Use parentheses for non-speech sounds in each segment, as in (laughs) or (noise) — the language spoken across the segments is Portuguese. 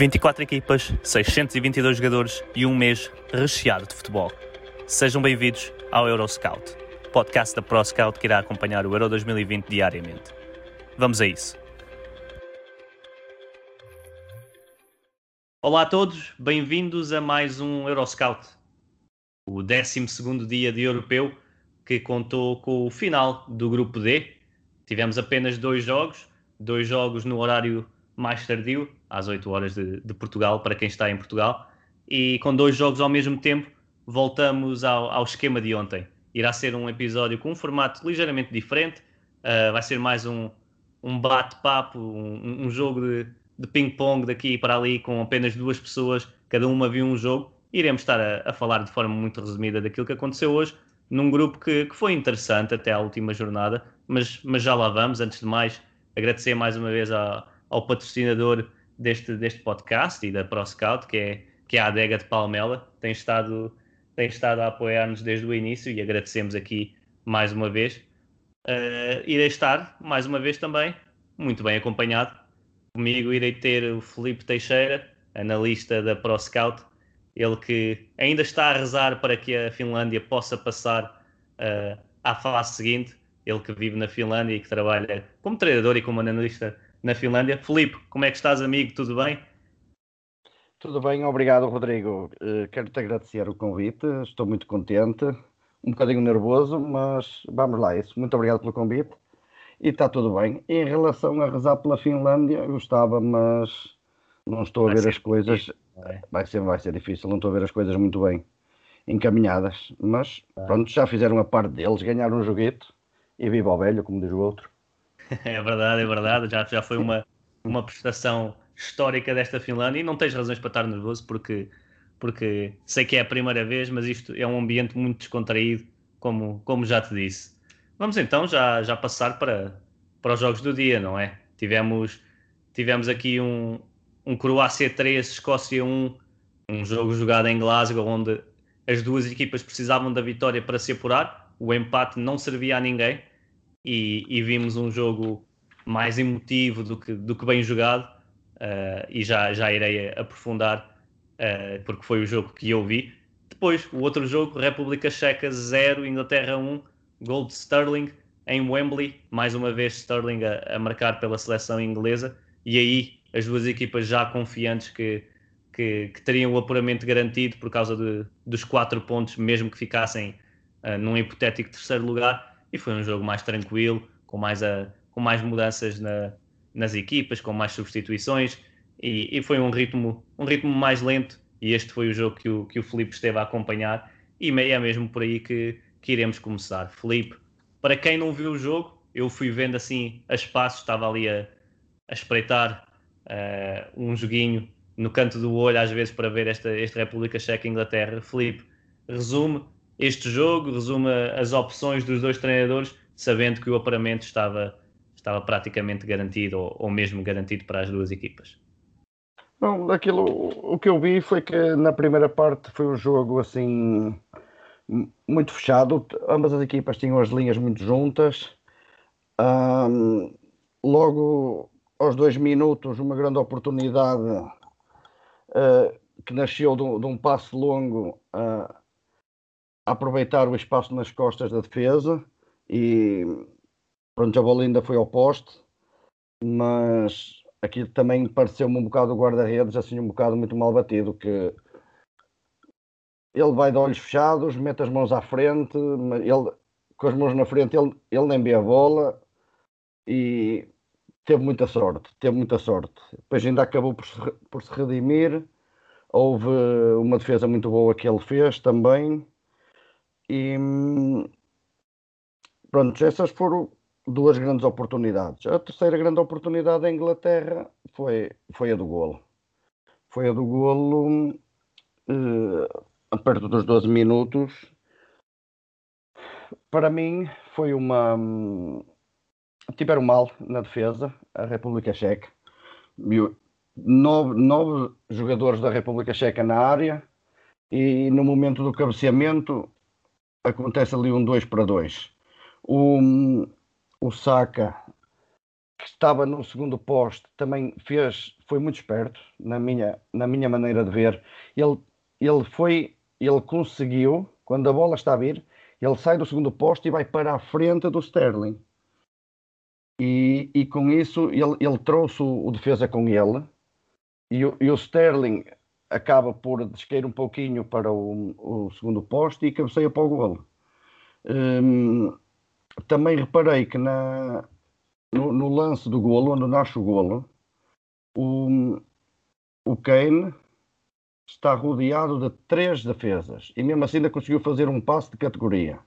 24 equipas, 622 jogadores e um mês recheado de futebol. Sejam bem-vindos ao Euroscout, podcast da ProScout que irá acompanhar o Euro 2020 diariamente. Vamos a isso. Olá a todos, bem-vindos a mais um Euroscout, o 12 dia de europeu que contou com o final do grupo D. Tivemos apenas dois jogos, dois jogos no horário mais tardio, às 8 horas de, de, Portugal, para quem está em Portugal, e com dois jogos ao mesmo tempo, voltamos ao, ao esquema de ontem. Irá ser um episódio com um formato ligeiramente diferente, uh, vai ser mais um, um bate-papo, um, um, jogo de, de ping-pong daqui para ali, com apenas duas pessoas, cada uma viu um jogo. Iremos estar a, a, falar de forma muito resumida daquilo que aconteceu hoje, num grupo que, que foi interessante até à última jornada, mas, mas já lá vamos. Antes de mais, agradecer mais uma vez a, ao patrocinador deste, deste podcast e da ProScout, que é, que é a Adega de Palmela, tem estado, tem estado a apoiar-nos desde o início e agradecemos aqui mais uma vez. Uh, irei estar, mais uma vez também, muito bem acompanhado. Comigo irei ter o Felipe Teixeira, analista da ProScout, ele que ainda está a rezar para que a Finlândia possa passar uh, à fase seguinte, ele que vive na Finlândia e que trabalha como treinador e como analista na Finlândia. Felipe, como é que estás, amigo? Tudo bem? Tudo bem, obrigado, Rodrigo. Uh, Quero-te agradecer o convite, estou muito contente, um bocadinho nervoso, mas vamos lá, isso. Muito obrigado pelo convite e está tudo bem. Em relação a rezar pela Finlândia, eu gostava, mas não estou a ver as coisas. Difícil, é? vai, ser, vai ser difícil, não estou a ver as coisas muito bem encaminhadas, mas pronto, já fizeram a parte deles, ganharam um joguete e viva o velho, como diz o outro. (laughs) É verdade, é verdade. Já, já foi uma, uma prestação histórica desta Finlândia e não tens razões para estar nervoso porque, porque sei que é a primeira vez, mas isto é um ambiente muito descontraído, como, como já te disse. Vamos então já, já passar para, para os jogos do dia, não é? Tivemos, tivemos aqui um, um Croácia 3, Escócia 1, um jogo jogado em Glasgow, onde as duas equipas precisavam da vitória para se apurar. O empate não servia a ninguém e, e vimos um jogo mais emotivo do que, do que bem jogado uh, e já, já irei aprofundar uh, porque foi o jogo que eu vi. Depois, o outro jogo, República Checa 0, Inglaterra 1, gol de Sterling em Wembley, mais uma vez Sterling a, a, marcar pela seleção inglesa. E aí as duas equipas já confiantes que, que, que teriam o apuramento garantido por causa de, dos quatro pontos, mesmo que ficassem uh, num hipotético terceiro lugar e foi um jogo mais tranquilo, com mais, a, com mais mudanças na, nas equipas, com mais substituições e, e, foi um ritmo, um ritmo mais lento e este foi o jogo que o, que o Felipe esteve a acompanhar e é mesmo por aí que, que iremos começar. Felipe, para quem não viu o jogo, eu fui vendo assim a espaços, estava ali a, a espreitar uh, um joguinho no canto do olho às vezes para ver esta, esta República Checa Inglaterra. Felipe, resume este jogo, resume as opções dos dois treinadores, sabendo que o aparamento estava, estava praticamente garantido ou, ou mesmo garantido para as duas equipas. Bom, daquilo, o que eu vi foi que na primeira parte foi um jogo assim muito fechado, ambas as equipas tinham as linhas muito juntas. Um, logo aos dois minutos, uma grande oportunidade uh, que nasceu de, de um passo longo uh, aproveitar o espaço nas costas da defesa e pronto, a bola ainda foi ao poste, mas aqui também pareceu-me um bocado o guarda-redes, assim um bocado muito mal batido, que ele vai de olhos fechados, mete as mãos à frente, ele com as mãos na frente ele, ele nem vê a bola e teve muita sorte, teve muita sorte. Depois ainda acabou por se, por se redimir, houve uma defesa muito boa que ele fez também e pronto, essas foram duas grandes oportunidades. A terceira grande oportunidade da Inglaterra foi, foi a do golo. Foi a do golo uh, perto dos 12 minutos. Para mim foi uma. Tiveram mal na defesa a República Checa. Nove, nove jogadores da República Checa na área e no momento do cabeceamento acontece ali um 2 para 2. O, o Saka, que estava no segundo poste, também fez, foi muito esperto, na minha, na minha maneira de ver. Ele, ele foi, ele conseguiu, quando a bola está a vir, ele sai do segundo poste e vai para a frente do Sterling. E, e com isso ele, ele trouxe o, o defesa com ele. E o, e o Sterling acaba por descair um pouquinho para o, o segundo poste e cabeceia para o golo. Hum, também reparei que na, no, no, lance do golo, onde nasce o golo, o, o Kane está rodeado de três defesas e mesmo assim ainda conseguiu fazer um passo de categoria.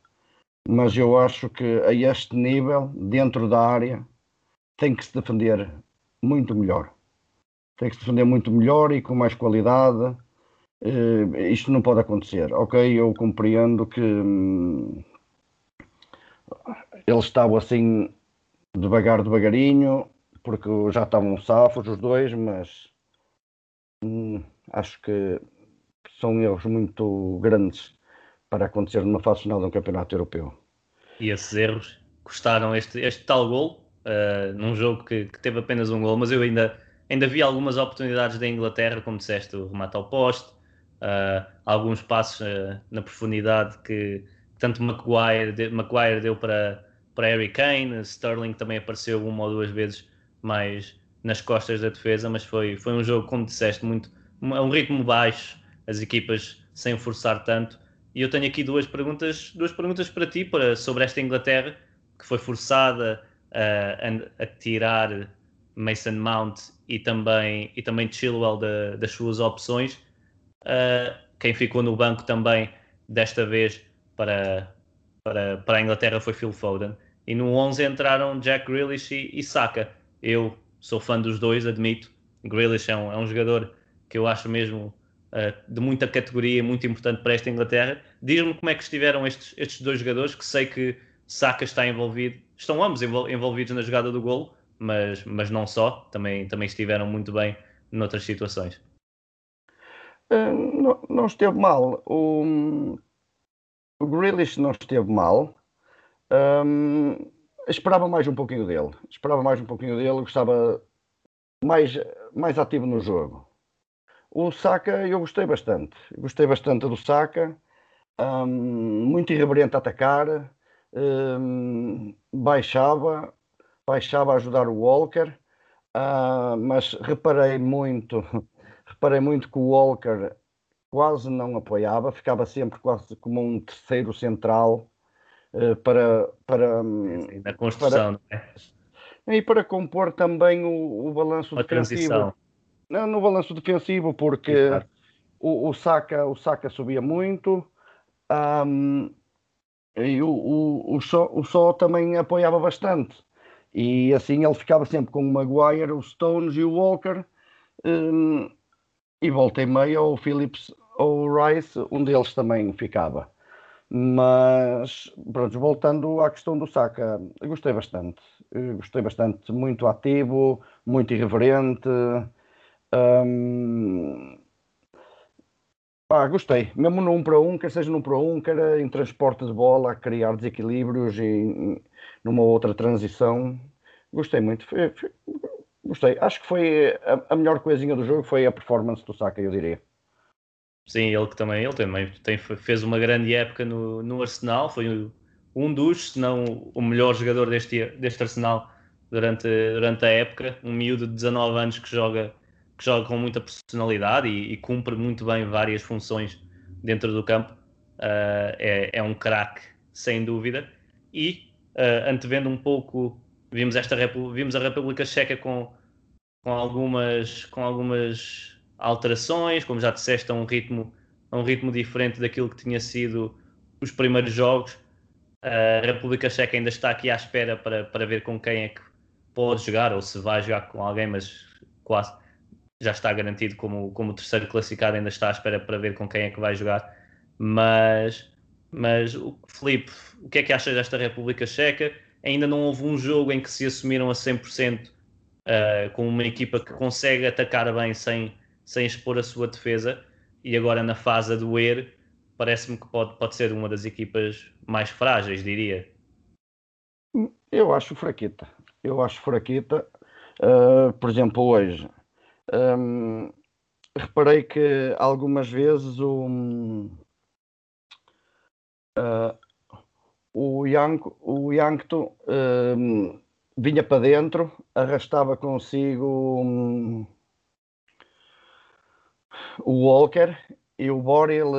Mas eu acho que a este nível, dentro da área, tem que se defender muito melhor. Tem que se defender muito melhor e com mais qualidade. Uh, isto não pode acontecer. Ok, eu compreendo que hum, eles estavam assim devagar, devagarinho, porque já estavam safos os dois, mas hum, acho que são erros muito grandes para acontecer numa fase final de um campeonato europeu. E esses erros custaram este, este tal gol, uh, num jogo que, que, teve apenas um gol, mas eu ainda, ainda vi algumas oportunidades da Inglaterra, como disseste, o remate ao poste, uh, alguns passos uh, na profundidade que, tanto Maguire, Maguire deu para, para Harry Kane, Sterling também apareceu uma ou duas vezes mais nas costas da defesa, mas foi, foi um jogo, como disseste, muito, a um ritmo baixo, as equipas sem forçar tanto. E eu tenho aqui duas perguntas, duas perguntas para ti para, sobre esta Inglaterra, que foi forçada a, a tirar Mason Mount e também, e também Chilwell da, das suas opções. Uh, quem ficou no banco também, desta vez, para, para, para a Inglaterra foi Phil Foden. E no 11 entraram Jack Grealish e, e Saka. Eu sou fã dos dois, admito. Grealish é um, é um jogador que eu acho mesmo uh, de muita categoria, muito importante para esta Inglaterra. Diz-me como é que estiveram estes, estes dois jogadores, que sei que Saka está envolvido, estão ambos envolvidos na jogada do golo, mas, mas não só, também, também estiveram muito bem noutras situações. Uh, não, não esteve mal. O, o Grealish não esteve mal. Um, esperava mais um pouquinho dele. Esperava mais um pouquinho dele. Gostava mais, mais ativo no jogo. O Saka eu gostei bastante. Gostei bastante do Saka. Um, muito irreverente a atacar. Um, baixava. Baixava a ajudar o Walker. Uh, mas reparei muito, (laughs) reparei muito que o Walker quase não apoiava, ficava sempre quase como um terceiro central uh, para, para, Sim, na construção, para, é? E para compor também o, o balanço Uma defensivo. Não, no balanço defensivo, porque o, o, Saka, o Saka subia muito um, e o, o, o, Só, o Só também apoiava bastante. E assim ele ficava sempre com o Maguire, o Stones e o Walker. Um, e volta e meia o Phillips ou o Rice, um deles também ficava. Mas, pronto, voltando à questão do Saka, gostei bastante. Gostei bastante, muito ativo, muito irreverente. Hum, ah, gostei, mesmo no 1 um para 1, um, quer seja no 1 um para 1, um, quer em transporte de bola, a criar desequilíbrios e numa outra transição. Gostei muito, foi, foi, gostei. Acho que foi a, a melhor coisinha do jogo foi a performance do Saka, eu diria. Sim, ele que também, ele também tem, fez uma grande época no, no Arsenal, foi um dos, se não o melhor jogador deste, deste Arsenal durante, durante a época, um miúdo de 19 anos que joga, que joga com muita personalidade e, e cumpre muito bem várias funções dentro do campo. Uh, é, é um craque, sem dúvida. E uh, antevendo um pouco, vimos, esta, vimos a República Checa com, com algumas, com algumas alterações, como já disseste, a um ritmo, a um ritmo diferente daquilo que tinha sido os primeiros jogos. A República Checa ainda está aqui à espera para, para ver com quem é que pode jogar ou se vai jogar com alguém, mas quase já está garantido como, como terceiro classificado, ainda está à espera para ver com quem é que vai jogar. Mas, mas Felipe, o que é que achas desta República Checa? Ainda não houve um jogo em que se assumiram a 100% uh, com uma equipa que consegue atacar bem sem, sem expor a sua defesa e agora na fase a doer parece-me que pode, pode ser uma das equipas mais frágeis, diria. Eu acho fraquita. Eu acho fraquita. Uh, por exemplo, hoje um, reparei que algumas vezes o, uh, o, Yang, o um, vinha para dentro, arrastava consigo um, o Walker e o Boril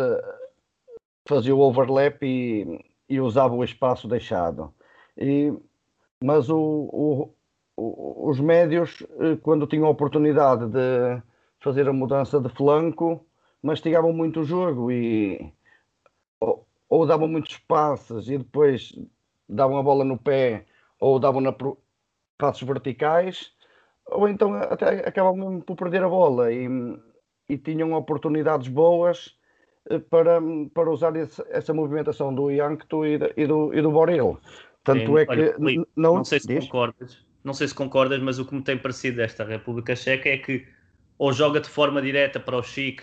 fazia o overlap e, e usava o espaço deixado. E, mas o, os médios, eh, quando tinham a oportunidade de fazer a mudança de flanco, mastigavam muito o jogo e ou, ou davam muitos passes e depois davam a bola no pé ou davam na passos verticais ou então até acabavam por perder a bola e, e tinham oportunidades boas eh, para, para usar esse, essa movimentação do Yankto e, do, e do Borel. Tanto Sim, é que olha, não, não sei se diz? concordas, não sei se concordas, mas o que me tem parecido desta República Checa é que ou joga de forma direta para o Chic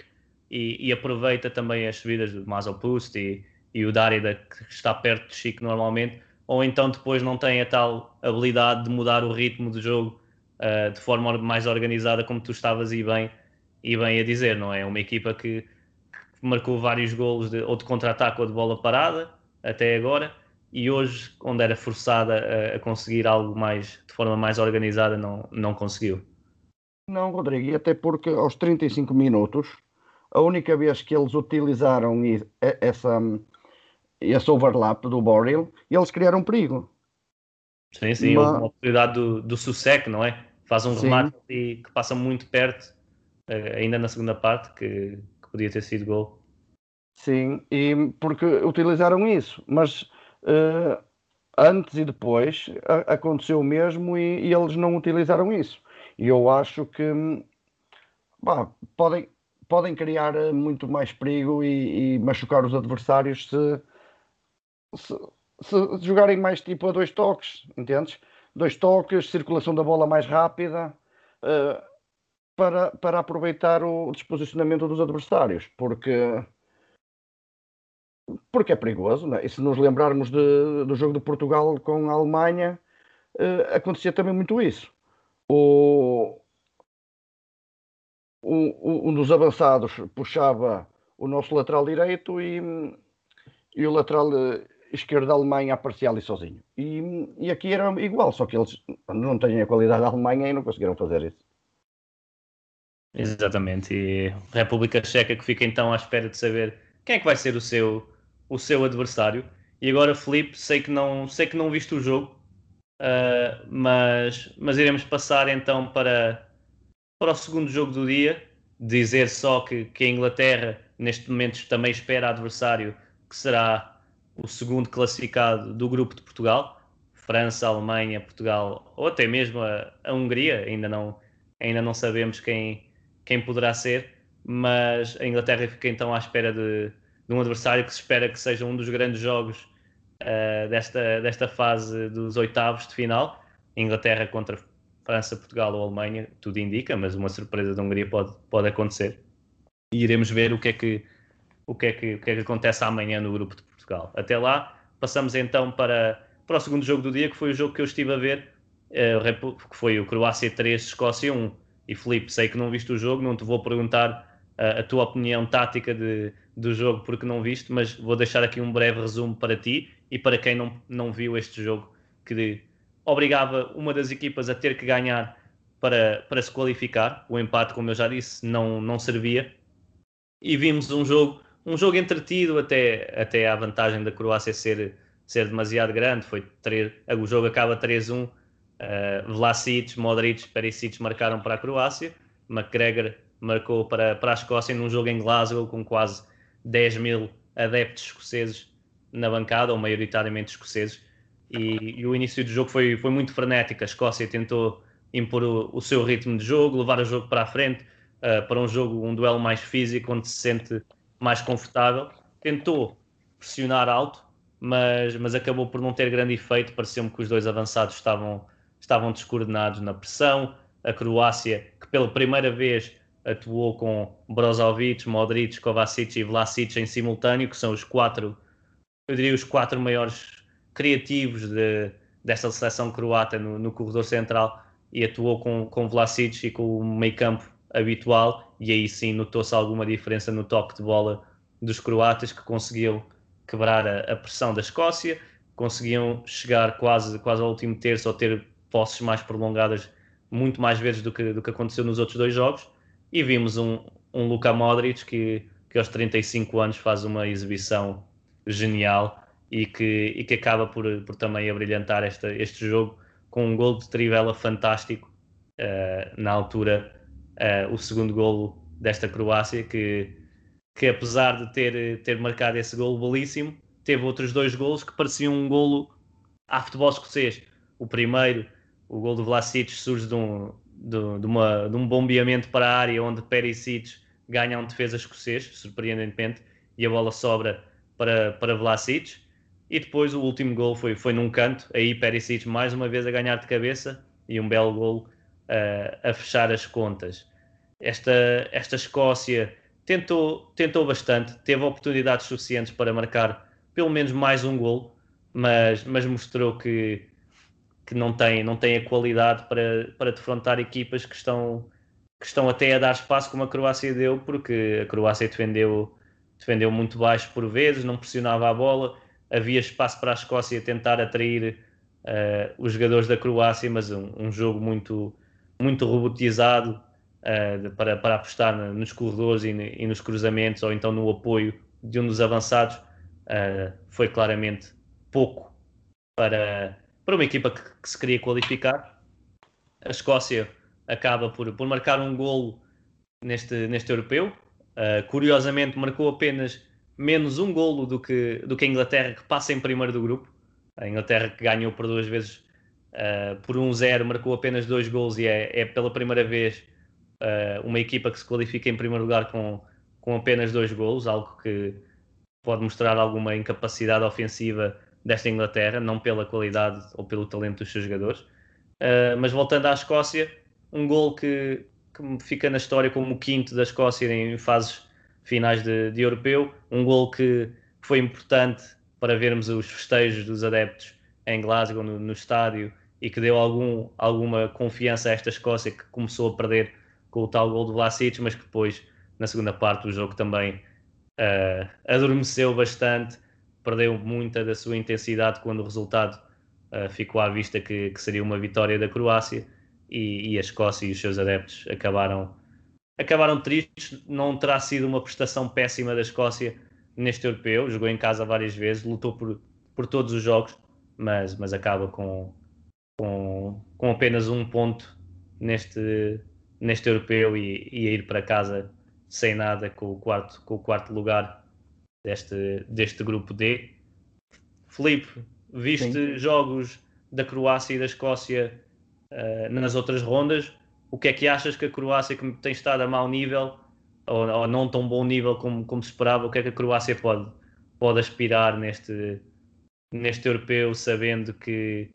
e, e aproveita também as subidas do Mazopust e, e o Darida que está perto do Chic normalmente, ou então depois não tem a tal habilidade de mudar o ritmo do jogo uh, de forma mais organizada, como tu estavas e bem, e bem a dizer, não é? Uma equipa que marcou vários golos de, ou de contra-ataque ou de bola parada até agora e hoje, onde era forçada a, a, conseguir algo mais de forma mais organizada, não, não conseguiu. Não, Rodrigo, e até porque aos 35 minutos, a única vez que eles utilizaram essa, esse overlap do Boril, eles criaram perigo. Sim, sim, uma, uma oportunidade do, do não é? Faz um sim. remate e, que passa muito perto, eh, ainda na segunda parte, que, podia ter sido gol. Sim, e porque utilizaram isso, mas uh, antes e depois a, aconteceu o mesmo e, e, eles não utilizaram isso. E eu acho que bah, podem, podem criar eh, muito mais perigo e, e machucar os adversários se, se, se, jogarem mais tipo a dois toques, entendes? Dois toques, circulação da bola mais rápida. Uh, para, para aproveitar o desposicionamento dos adversários, porque porque é perigoso, não é? E se nos lembrarmos de, do jogo de Portugal com a Alemanha, uh, acontecia também muito isso. O, o, um dos avançados puxava o nosso lateral direito e, e o lateral eh, esquerdo da Alemanha aparecia ali sozinho. E, e aqui era igual, só que eles não têm a qualidade da Alemanha e não conseguiram fazer isso. Exatamente, e República Checa que fica então à espera de saber quem é que vai ser o seu, o seu adversário. E agora, Felipe, sei que não, sei que não viste o jogo, uh, mas, mas iremos passar então para, para o segundo jogo do dia. Dizer só que, que a Inglaterra, neste momento, também espera adversário que será o segundo classificado do grupo de Portugal. França, Alemanha, Portugal ou até mesmo a, a Hungria, ainda não, ainda não sabemos quem, quem poderá ser, mas a Inglaterra fica então à espera de, de um adversário que se espera que seja um dos grandes jogos uh, desta, desta fase dos oitavos de final. Inglaterra contra França, Portugal ou Alemanha, tudo indica, mas uma surpresa da Hungria pode, pode acontecer. E iremos ver o que, é que, o, que é que, o que é que acontece amanhã no grupo de Portugal. Até lá, passamos então para, para o segundo jogo do dia, que foi o jogo que eu estive a ver, uh, que foi o Croácia 3, Escócia 1. E Felipe, sei que não viste o jogo, não te vou perguntar a tua opinião tática de, do jogo porque não viste, mas vou deixar aqui um breve resumo para ti e para quem não, não viu este jogo, que obrigava uma das equipas a ter que ganhar para, para se qualificar. O empate, como eu já disse, não, não servia. E vimos um jogo, um jogo entretido até, até a vantagem da Croácia ser, ser demasiado grande. Foi 3, o jogo acaba 3-1 Uh, Vlasic, Modric, Perisic marcaram para a Croácia, McGregor marcou para, para a Escócia num jogo em Glasgow com quase 10 mil adeptos escoceses na bancada, ou maioritariamente escoceses, e, e, o início do jogo foi, foi muito frenético. A Escócia tentou impor o, o seu ritmo de jogo, levar o jogo para a frente, uh, para um jogo, um duelo mais físico, onde se sente mais confortável. Tentou pressionar alto, mas, mas acabou por não ter grande efeito. Pareceu-me que os dois avançados estavam, estavam descoordenados na pressão. A Croácia, que pela primeira vez atuou com Brozovic, Modric, Kovacic e Vlasic em simultâneo, que são os quatro, eu diria, os quatro maiores criativos de, desta seleção croata no, no, corredor central e atuou com, com Vlasic e com o meio campo habitual e aí sim notou-se alguma diferença no toque de bola dos croatas que conseguiam quebrar a, a, pressão da Escócia, conseguiam chegar quase, quase ao último terço ou ter posses mais prolongadas muito mais vezes do que, do que aconteceu nos outros dois jogos e vimos um, um Luka Modric que, que aos 35 anos faz uma exibição genial e que, e que acaba por, por também abrilhantar esta, este jogo com um gol de Trivela fantástico uh, na altura, uh, o segundo golo desta Croácia, que, que apesar de ter, ter marcado esse golo belíssimo, teve outros dois golos que pareciam um golo a futebol escocês. O primeiro, o gol do Vlasic, surge de um, de, de, uma, de um bombeamento para a área onde Perisic ganha um defesa escocês, surpreendentemente, e a bola sobra para, para Vlasic. E depois o último gol foi, foi num canto, aí Perisic mais uma vez a ganhar de cabeça e um belo gol uh, a fechar as contas. Esta, esta Escócia tentou, tentou bastante, teve oportunidades suficientes para marcar pelo menos mais um gol, mas, mas mostrou que, que não, tem, não tem a qualidade para, para defrontar equipas que estão, que estão até a dar espaço como a Croácia deu, porque a Croácia defendeu, defendeu muito baixo por vezes, não pressionava a bola. Havia espaço para a Escócia tentar atrair uh, os jogadores da Croácia, mas um, um jogo muito, muito robotizado uh, para, para apostar nos corredores e, e, nos cruzamentos ou então no apoio de um dos avançados uh, foi claramente pouco para, para uma equipa que, que, se queria qualificar. A Escócia acaba por, por marcar um golo neste, neste europeu. curiosamente, marcou apenas menos um golo do que, do que a Inglaterra, que passa em primeiro do grupo. A Inglaterra que ganhou por duas vezes uh, por 1-0, um marcou apenas dois golos e é, é pela primeira vez uh, uma equipa que se qualifica em primeiro lugar com, com apenas dois golos, algo que pode mostrar alguma incapacidade ofensiva desta Inglaterra, não pela qualidade ou pelo talento dos seus jogadores. Uh, mas voltando à Escócia, um gol que, que fica na história como o quinto da Escócia em fases finais de, de europeu. Um gol que foi importante para vermos os festejos dos adeptos em Glasgow, no, no estádio, e que deu algum, alguma confiança a esta Escócia que começou a perder com o tal gol do Vlasic, mas que depois, na segunda parte do jogo, também uh, adormeceu bastante, perdeu muita da sua intensidade quando o resultado uh, ficou à vista que, que, seria uma vitória da Croácia e, e a Escócia e os seus adeptos acabaram acabaram tristes. Não terá sido uma prestação péssima da Escócia neste europeu. Jogou em casa várias vezes, lutou por, por todos os jogos, mas, mas acaba com, com, com apenas um ponto neste, neste europeu e, e a ir para casa sem nada com o quarto, com o quarto lugar deste, deste grupo D. Felipe, viste Sim. jogos da Croácia e da Escócia uh, nas outras rondas? o que é que achas que a Croácia, que tem estado a mau nível, ou, ou, não tão bom nível como, como se esperava, o que é que a Croácia pode, pode aspirar neste, neste europeu, sabendo que,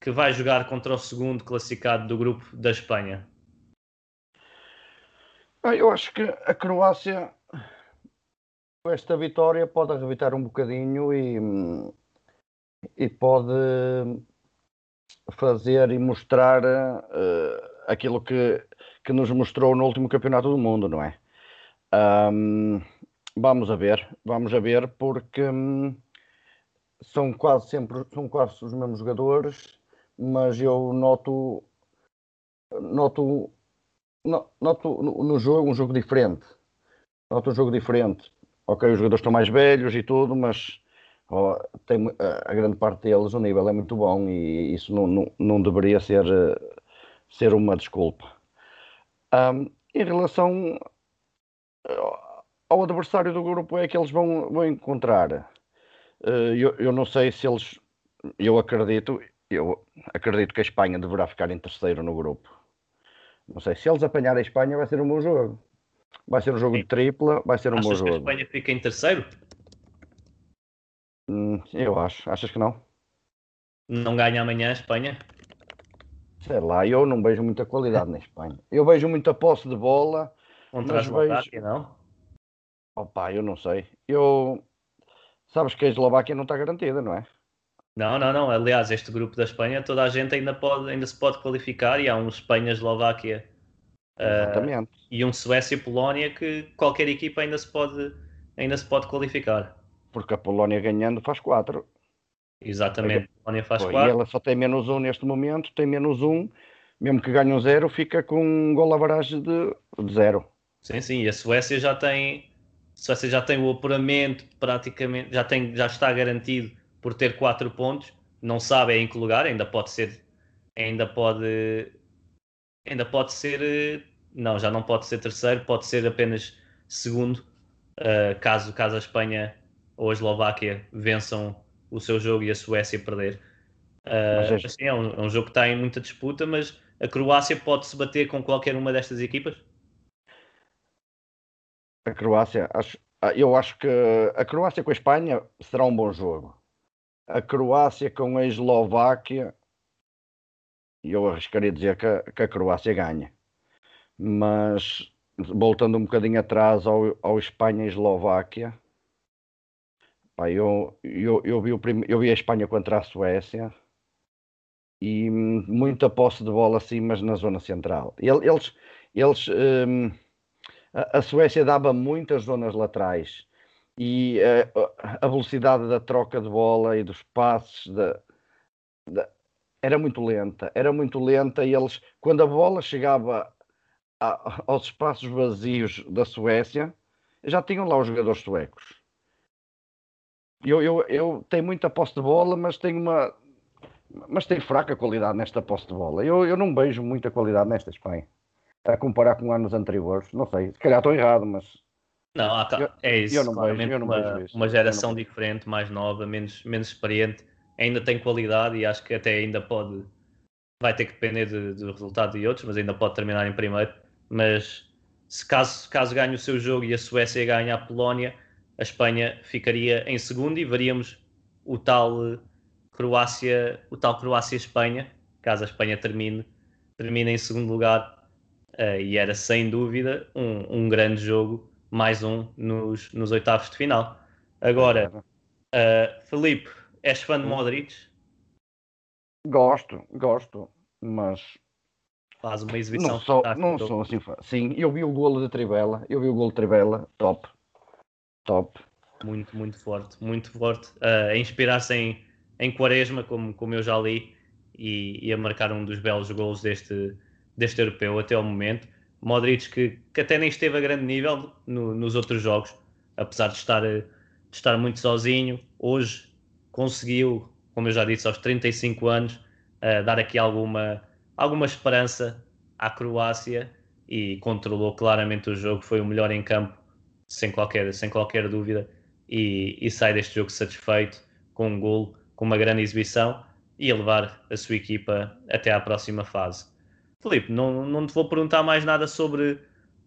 que vai jogar contra o segundo classificado do grupo da Espanha? Eu acho que a Croácia, esta vitória, pode arrebitar um bocadinho e, e pode fazer e mostrar uh, aquilo que, que nos mostrou no último campeonato do mundo, não é? Um, vamos a ver, vamos a ver, porque hum, são quase sempre são quase os mesmos jogadores, mas eu noto noto noto no, no jogo um jogo diferente. Noto um jogo diferente. Ok, os jogadores estão mais velhos e tudo, mas oh, tem, a, grande parte deles o nível é muito bom e isso não, não, não deveria ser ser uma desculpa. Um, em relação ao adversário do grupo é que eles vão, vão encontrar. Uh, eu, eu não sei se eles. Eu acredito, eu acredito que a Espanha deverá ficar em terceiro no grupo. Não sei se eles apanharem a Espanha, vai ser um bom jogo. Vai ser um jogo Sim. de tripla, vai ser um Achas bom jogo. que a Espanha fica em terceiro? Hum, eu acho. Achas que não? Não ganha amanhã a Espanha? Sei lá, eu não vejo muita qualidade na Espanha. Eu vejo muita posse de bola. Contra a Eslováquia, vejo... não? Opa, eu não sei. Eu. Sabes que a Eslováquia não está garantida, não é? Não, não, não. Aliás, este grupo da Espanha, toda a gente ainda, pode, ainda se pode qualificar e há um Espanha-Eslováquia uh, e um Suécia-Polónia que qualquer equipa ainda se pode, ainda se pode qualificar. Porque a Polónia ganhando faz 4. Exatamente, a Polónia faz 4. E ela só tem menos 1 um neste momento, tem menos 1. Um, mesmo que ganhe um 0, fica com um gol average de 0. Sim, sim. E a Suécia já tem. A Suécia já tem o apuramento praticamente, já, tem, já está garantido por ter 4 pontos. Não sabe em que lugar, ainda pode ser. Ainda pode. Ainda pode ser. Não, já não pode ser terceiro, pode ser apenas segundo. Uh, caso, caso a Espanha ou a Eslováquia vençam o seu jogo e a Suécia perder. Uh, este... assim, é, um, é um jogo que está em muita disputa, mas a Croácia pode se bater com qualquer uma destas equipas? A Croácia, acho, ah, eu acho que a Croácia com a Espanha será um bom jogo. A Croácia com a Eslováquia, eu arriscaria dizer que a, que a Croácia ganha. Mas voltando um bocadinho atrás ao, ao Espanha e Eslováquia, Pá, eu, eu, eu, vi o prim... eu vi a Espanha contra a Suécia e muita posse de bola assim, mas na zona central. Eles, eles um, a Suécia dava muitas zonas laterais e uh, a velocidade da troca de bola e dos passes da, da, era muito lenta, era muito lenta e eles, quando a bola chegava a, aos espaços vazios da Suécia, já tinham lá os jogadores suecos eu, eu, eu tenho muita posse de bola, mas tenho uma. Mas tenho fraca qualidade nesta posse de bola. Eu, eu não vejo muita qualidade nesta Espanha. A comparar com anos anteriores. Não sei, se calhar estou errado, mas. Não, é isso. Eu não vejo, eu não uma, vejo isso. uma geração diferente, mais nova, menos, menos experiente, ainda tem qualidade e acho que até ainda pode. Vai ter que depender de, do resultado de outros, mas ainda pode terminar em primeiro. Mas se caso, caso ganhe o seu jogo e a Suécia ganhe a Polónia, a Espanha ficaria em segundo e veríamos o tal Croácia, o tal Croácia-Espanha, caso a Espanha termine, termine em segundo lugar, uh, e era sem dúvida um, um, grande jogo, mais um nos, nos oitavos de final. Agora, uh, Felipe, és fã de Modric? Gosto, gosto, mas faz uma exibição não sou, não sou assim fã. Sim, eu vi o golo de Trivela, eu vi o golo de Trivela, top top. Muito, muito forte, muito forte. Uh, a inspirar-se em, em Quaresma, como, como eu já li, e, e, a marcar um dos belos gols deste, deste europeu até ao momento. Modric, que, que até nem esteve a grande nível no, nos outros jogos, apesar de estar, de estar muito sozinho, hoje conseguiu, como eu já disse, aos 35 anos, uh, dar aqui alguma, alguma esperança à Croácia e controlou claramente o jogo, foi o melhor em campo sem qualquer, sem qualquer dúvida, e, e sai deste jogo satisfeito, com um gol, com uma grande exibição e a levar a sua equipa até à próxima fase. Felipe, não, não te vou perguntar mais nada sobre,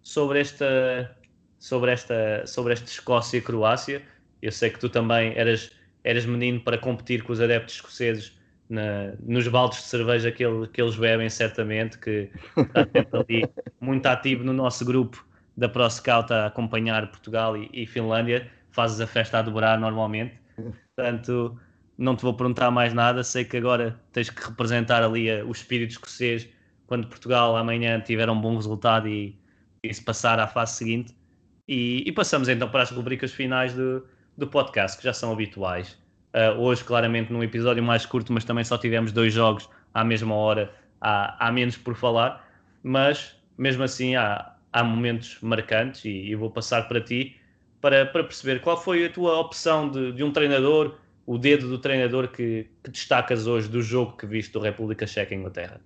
sobre esta sobre esta sobre esta Escócia-Croácia. Eu sei que tu também eras, eras menino para competir com os adeptos escoceses na, nos baldes de cerveja que, ele, que eles bebem, certamente, que está sempre ali muito ativo no nosso grupo da ProScout a acompanhar Portugal e, e, Finlândia, fazes a festa a dobrar normalmente. Portanto, não te vou perguntar mais nada. Sei que agora tens que representar ali a, o espírito escocês quando Portugal amanhã tiver um bom resultado e, e se passar à fase seguinte. E, e, passamos então para as rubricas finais do, do podcast, que já são habituais. Uh, hoje, claramente, num episódio mais curto, mas também só tivemos dois jogos à mesma hora, há, há menos por falar. Mas, mesmo assim, há, há momentos marcantes e, e vou passar para ti para, para, perceber qual foi a tua opção de, de um treinador, o dedo do treinador que, que, destacas hoje do jogo que viste do República Checa Inglaterra.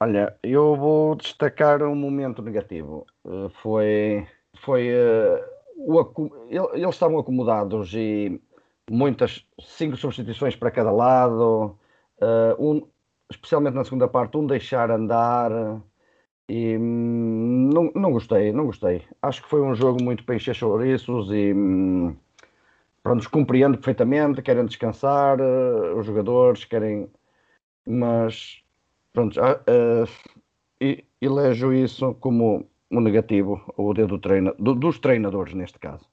Olha, eu vou destacar um momento negativo. Uh, foi foi uh, o, eles estavam acomodados e muitas, cinco substituições para cada lado, uh, um, especialmente na segunda parte, um deixar andar. E hum, não, não gostei, não gostei. Acho que foi um jogo muito para encher chouriços e hum, pronto, compreendo perfeitamente, querem descansar, uh, os jogadores querem, mas pronto, uh, uh, e, elejo isso como um negativo, o dedo do treino, do, dos treinadores neste caso.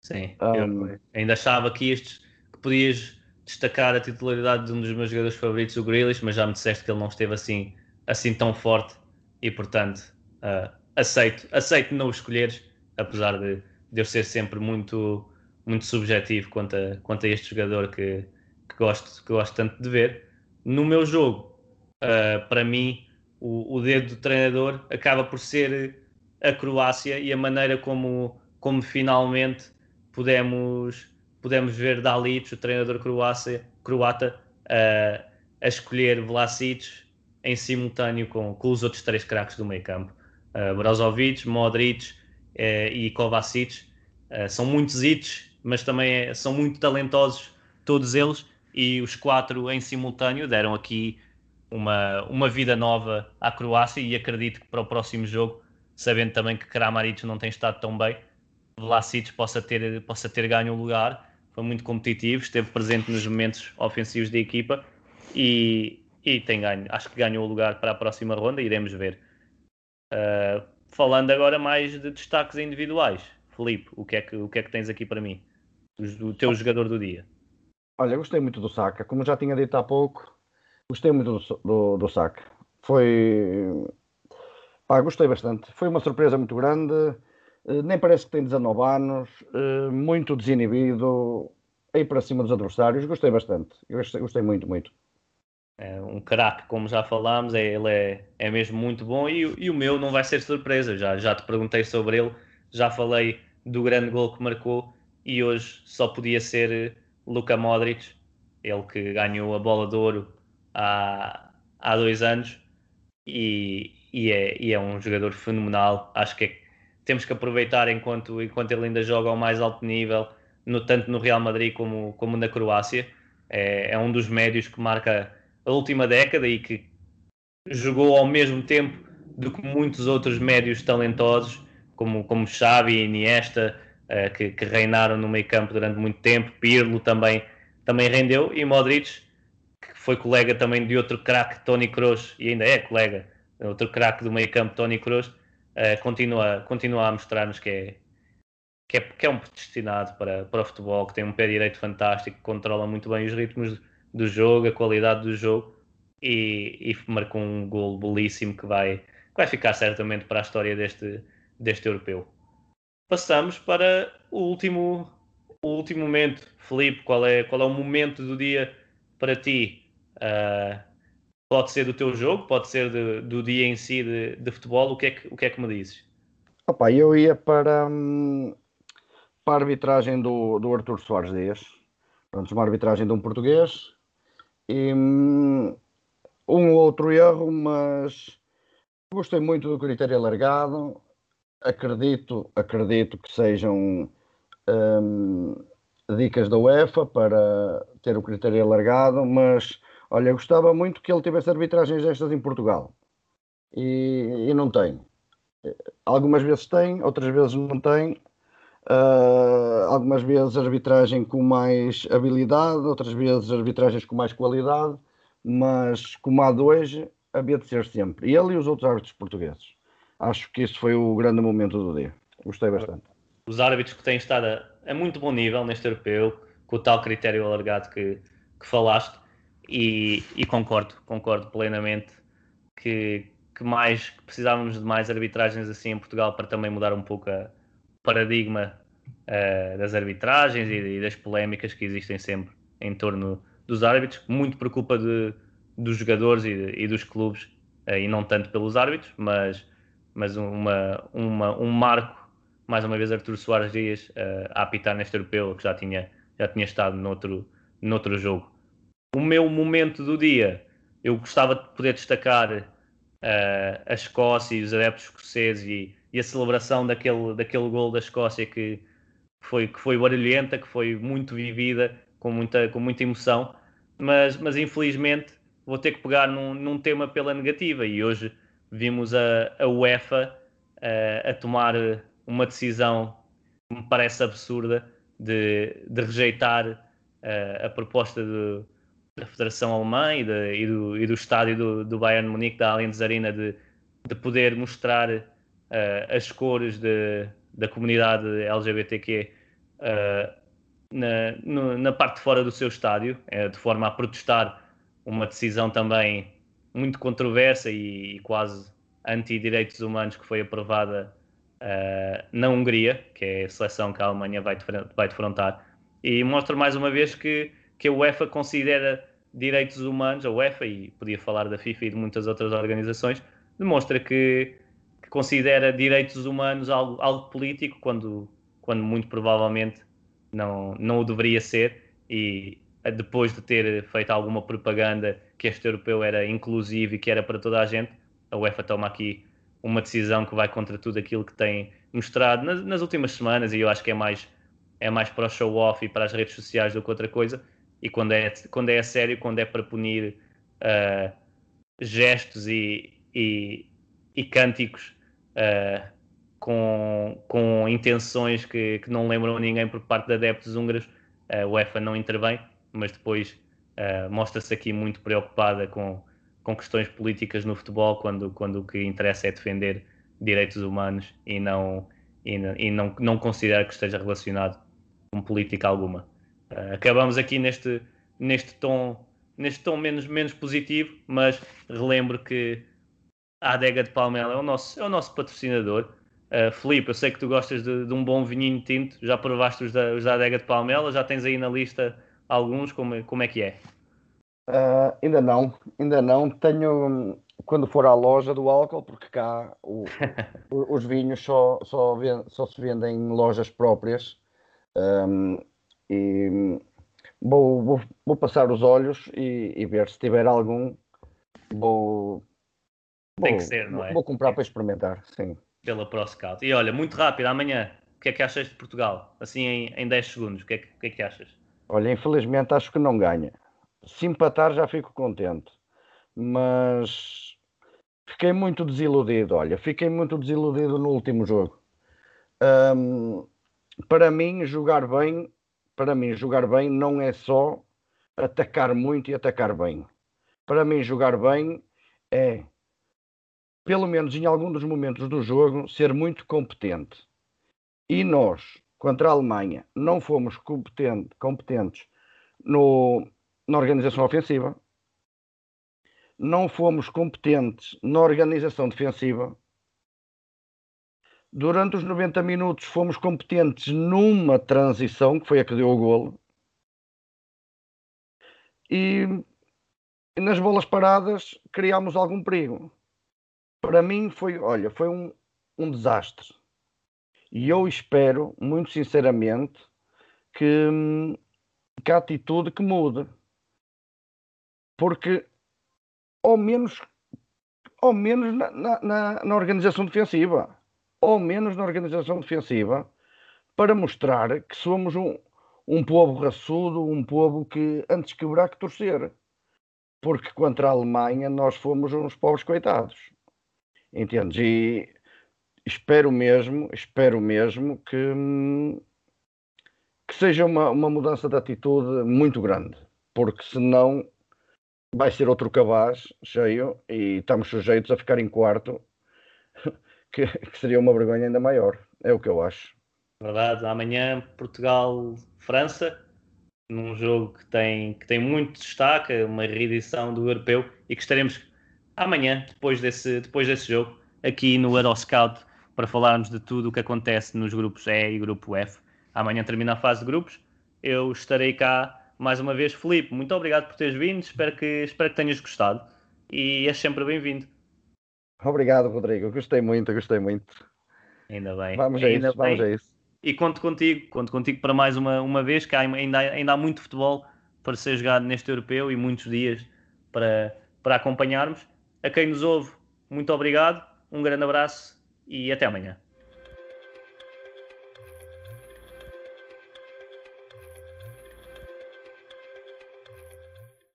Sim, um, ainda achava que estes que podias destacar a titularidade de um dos meus jogadores favoritos, o Grealish, mas já me disseste que ele não esteve assim, assim tão forte e portanto uh, aceito, aceito não o escolheres, apesar de, de eu ser sempre muito, muito subjetivo quanto a, quanto a este jogador que, que, gosto, que gosto tanto de ver. No meu jogo, uh, para mim, o, o dedo do treinador acaba por ser a Croácia e a maneira como, como finalmente pudemos, pudemos ver Dalic, o treinador croácia, croata, a, a escolher Vlasic em simultâneo com, com os outros três craques do meio campo. Uh, Brozovic, Modric uh, e Kovacic. Uh, são muitos hits, mas também é, são muito talentosos todos eles e os quatro em simultâneo deram aqui uma, uma vida nova à Croácia e acredito que para o próximo jogo, sabendo também que Kramaric não tem estado tão bem, Vlasic possa ter, possa ter ganho o lugar. Foi muito competitivo, esteve presente nos momentos ofensivos da equipa e, e tem ganho. Acho que ganhou o lugar para a próxima ronda, iremos ver. Uh, falando agora mais de destaques individuais, Felipe, o que é que, o que, é que tens aqui para mim? O, o teu jogador do dia. Olha, gostei muito do Saka. Como já tinha dito há pouco, gostei muito do, do, do Saka. Foi. Pá, gostei bastante. Foi uma surpresa muito grande. Eh, nem parece que tem 19 anos, eh, muito desinibido, aí para cima dos adversários. Gostei bastante, gostei, gostei muito, muito. É um craque, como já falámos, é, ele é, é mesmo muito bom e, e, o meu não vai ser surpresa. Já, já te perguntei sobre ele, já falei do grande gol que marcou e hoje só podia ser Luka Modric, ele que ganhou a bola de ouro há, há dois anos e, e, é, e é um jogador fenomenal. Acho que é temos que aproveitar enquanto, enquanto ele ainda joga ao mais alto nível, no, tanto no Real Madrid como, como na Croácia. É, é um dos médios que marca a última década e que jogou ao mesmo tempo do que muitos outros médios talentosos, como, como Xavi e Iniesta, uh, que, que, reinaram no meio campo durante muito tempo. Pirlo também, também rendeu. E Modric, foi colega também de outro craque, Tony Kroos, e ainda é colega, outro craque do meio campo, Tony Kroos, uh, continua, continua a mostrar-nos que é, que é, que é um predestinado para, para o futebol, que tem um pé direito fantástico, que controla muito bem os ritmos do jogo, a qualidade do jogo e, e marcou um gol belíssimo que vai, que vai ficar certamente para a história deste, deste europeu. Passamos para o último, o último momento. Felipe, qual é, qual é o momento do dia para ti? Uh, Pode ser do teu jogo, pode ser de, do dia em si de, de, futebol. O que, é que, o que é que me dizes? Opa, eu ia para, hum, para a arbitragem do, do Artur Soares Dias. Pronto, uma arbitragem de um português. E hum, um outro erro, mas gostei muito do critério alargado. Acredito, acredito que sejam hum, dicas da UEFA para ter o critério alargado, mas Olha, eu gostava muito que ele tivesse arbitragens destas em Portugal. E, e não tem. Algumas vezes tem, outras vezes não tem. Uh, algumas vezes arbitragem com mais habilidade, outras vezes arbitragens com mais qualidade, mas como há dois, havia de ser sempre. Ele e os outros árbitros portugueses. Acho que isso foi o grande momento do dia. Gostei bastante. Os árbitros que têm estado a, a muito bom nível neste europeu, com o tal critério alargado que, que falaste, e, e, concordo, concordo plenamente que, que mais que precisávamos de mais arbitragens assim em Portugal para também mudar um pouco o paradigma uh, das arbitragens e, e, das polémicas que existem sempre em torno dos árbitros, muito por culpa de, dos jogadores e, e dos clubes uh, e não tanto pelos árbitros, mas, mas uma, uma, um marco, mais uma vez Artur Soares Dias uh, a apitar neste europeu que já tinha, já tinha estado noutro, noutro jogo o meu momento do dia, eu gostava de poder destacar uh, a Escócia e os adeptos escoceses e, e, a celebração daquele, daquele gol da Escócia que foi, que foi barulhenta, que foi muito vivida, com muita, com muita emoção, mas, mas infelizmente vou ter que pegar num, num tema pela negativa. E hoje vimos a, a UEFA a, a tomar uma decisão que me parece absurda de, de rejeitar a, a proposta do, da Federação Alemã e, de, e, do, e do estádio do, do Bayern Munique, da Allianz Arena, de, de poder mostrar uh, as cores de, da comunidade LGBTQ uh, na, no, na parte de fora do seu estádio, uh, de forma a protestar uma decisão também muito controversa e, e quase anti-direitos humanos que foi aprovada uh, na Hungria, que é a seleção que a Alemanha vai, vai defrontar, e mostra mais uma vez que, que a UEFA considera direitos humanos, a UEFA, e podia falar da FIFA e de muitas outras organizações, demonstra que, que considera direitos humanos algo, algo político, quando, quando muito provavelmente não, não o deveria ser, e depois de ter feito alguma propaganda que este europeu era inclusivo e que era para toda a gente, a UEFA toma aqui uma decisão que vai contra tudo aquilo que tem mostrado nas, nas últimas semanas, e eu acho que é mais, é mais para o show-off e para as redes sociais do que outra coisa, e quando é, quando é a sério, quando é para punir uh, gestos e, e, e cânticos uh, com, com intenções que, que não lembram ninguém por parte de adeptos húngaros, a UEFA não intervém, mas depois uh, mostra-se aqui muito preocupada com, com questões políticas no futebol, quando, quando o que interessa é defender direitos humanos e não, e, e não, não considera que esteja relacionado com política alguma. Uh, acabamos aqui neste, neste tom neste tom menos, menos positivo, mas relembro que a Adega de Palmela é o nosso, é o nosso patrocinador. Uh, Felipe, eu sei que tu gostas de, de, um bom vinhinho tinto, já provaste os da, os da Adega de Palmela, já tens aí na lista alguns, como, como é que é? Uh, ainda não, ainda não. Tenho quando for à loja do álcool, porque cá o, (laughs) os vinhos só, só, vend, só, se vendem em lojas próprias. Um, e vou, vou, vou, passar os olhos e, e, ver se tiver algum. Vou, Tem que ser, não é? Vou comprar para experimentar, sim. Pela ProScout. E olha, muito rápido, amanhã, o que é que achas de Portugal? Assim em, em 10 segundos, o que, é que, o que é que achas? Olha, infelizmente acho que não ganha. Se empatar já fico contente. Mas fiquei muito desiludido. Olha, fiquei muito desiludido no último jogo. Um, para mim, jogar bem, para mim, jogar bem não é só atacar muito e atacar bem. Para mim, jogar bem é, pelo menos em algum dos momentos do jogo, ser muito competente. E nós, contra a Alemanha, não fomos competente, competentes no, na organização ofensiva, não fomos competentes na organização defensiva. Durante os 90 minutos fomos competentes numa transição, que foi a que deu o golo. E, nas bolas paradas criámos algum perigo. Para mim foi, olha, foi um, um desastre. E eu espero, muito sinceramente, que, que a atitude que mude porque ao menos ao menos na, na, na, organização defensiva ao menos na organização defensiva para mostrar que somos um, um povo raçudo, um povo que antes quebrar que torcer. Porque contra a Alemanha nós fomos uns pobres coitados. Entendes? E espero mesmo, espero mesmo que, que seja uma, uma mudança de atitude muito grande, porque senão vai ser outro cabaz cheio e estamos sujeitos a ficar em quarto, que, (laughs) que, seria uma vergonha ainda maior. É o que eu acho. Verdade. Amanhã Portugal-França, num jogo que tem, que tem muito destaque, uma reedição do europeu e que estaremos amanhã, depois desse, depois desse jogo, aqui no Euroscout para falarmos de tudo o que acontece nos grupos E e grupo F. Amanhã termina a fase de grupos. Eu estarei cá mais uma vez, Felipe, muito obrigado por teres vindo. Espero que, espero que tenhas gostado e és sempre bem-vindo. Obrigado, Rodrigo. Gostei muito, gostei muito. Ainda bem. Vamos a ainda isso, bem. vamos a isso. E conto contigo, conto contigo para mais uma, uma vez, que ainda, ainda há muito futebol para ser jogado neste europeu e muitos dias para, para acompanharmos. A quem nos ouve, muito obrigado, um grande abraço e até amanhã.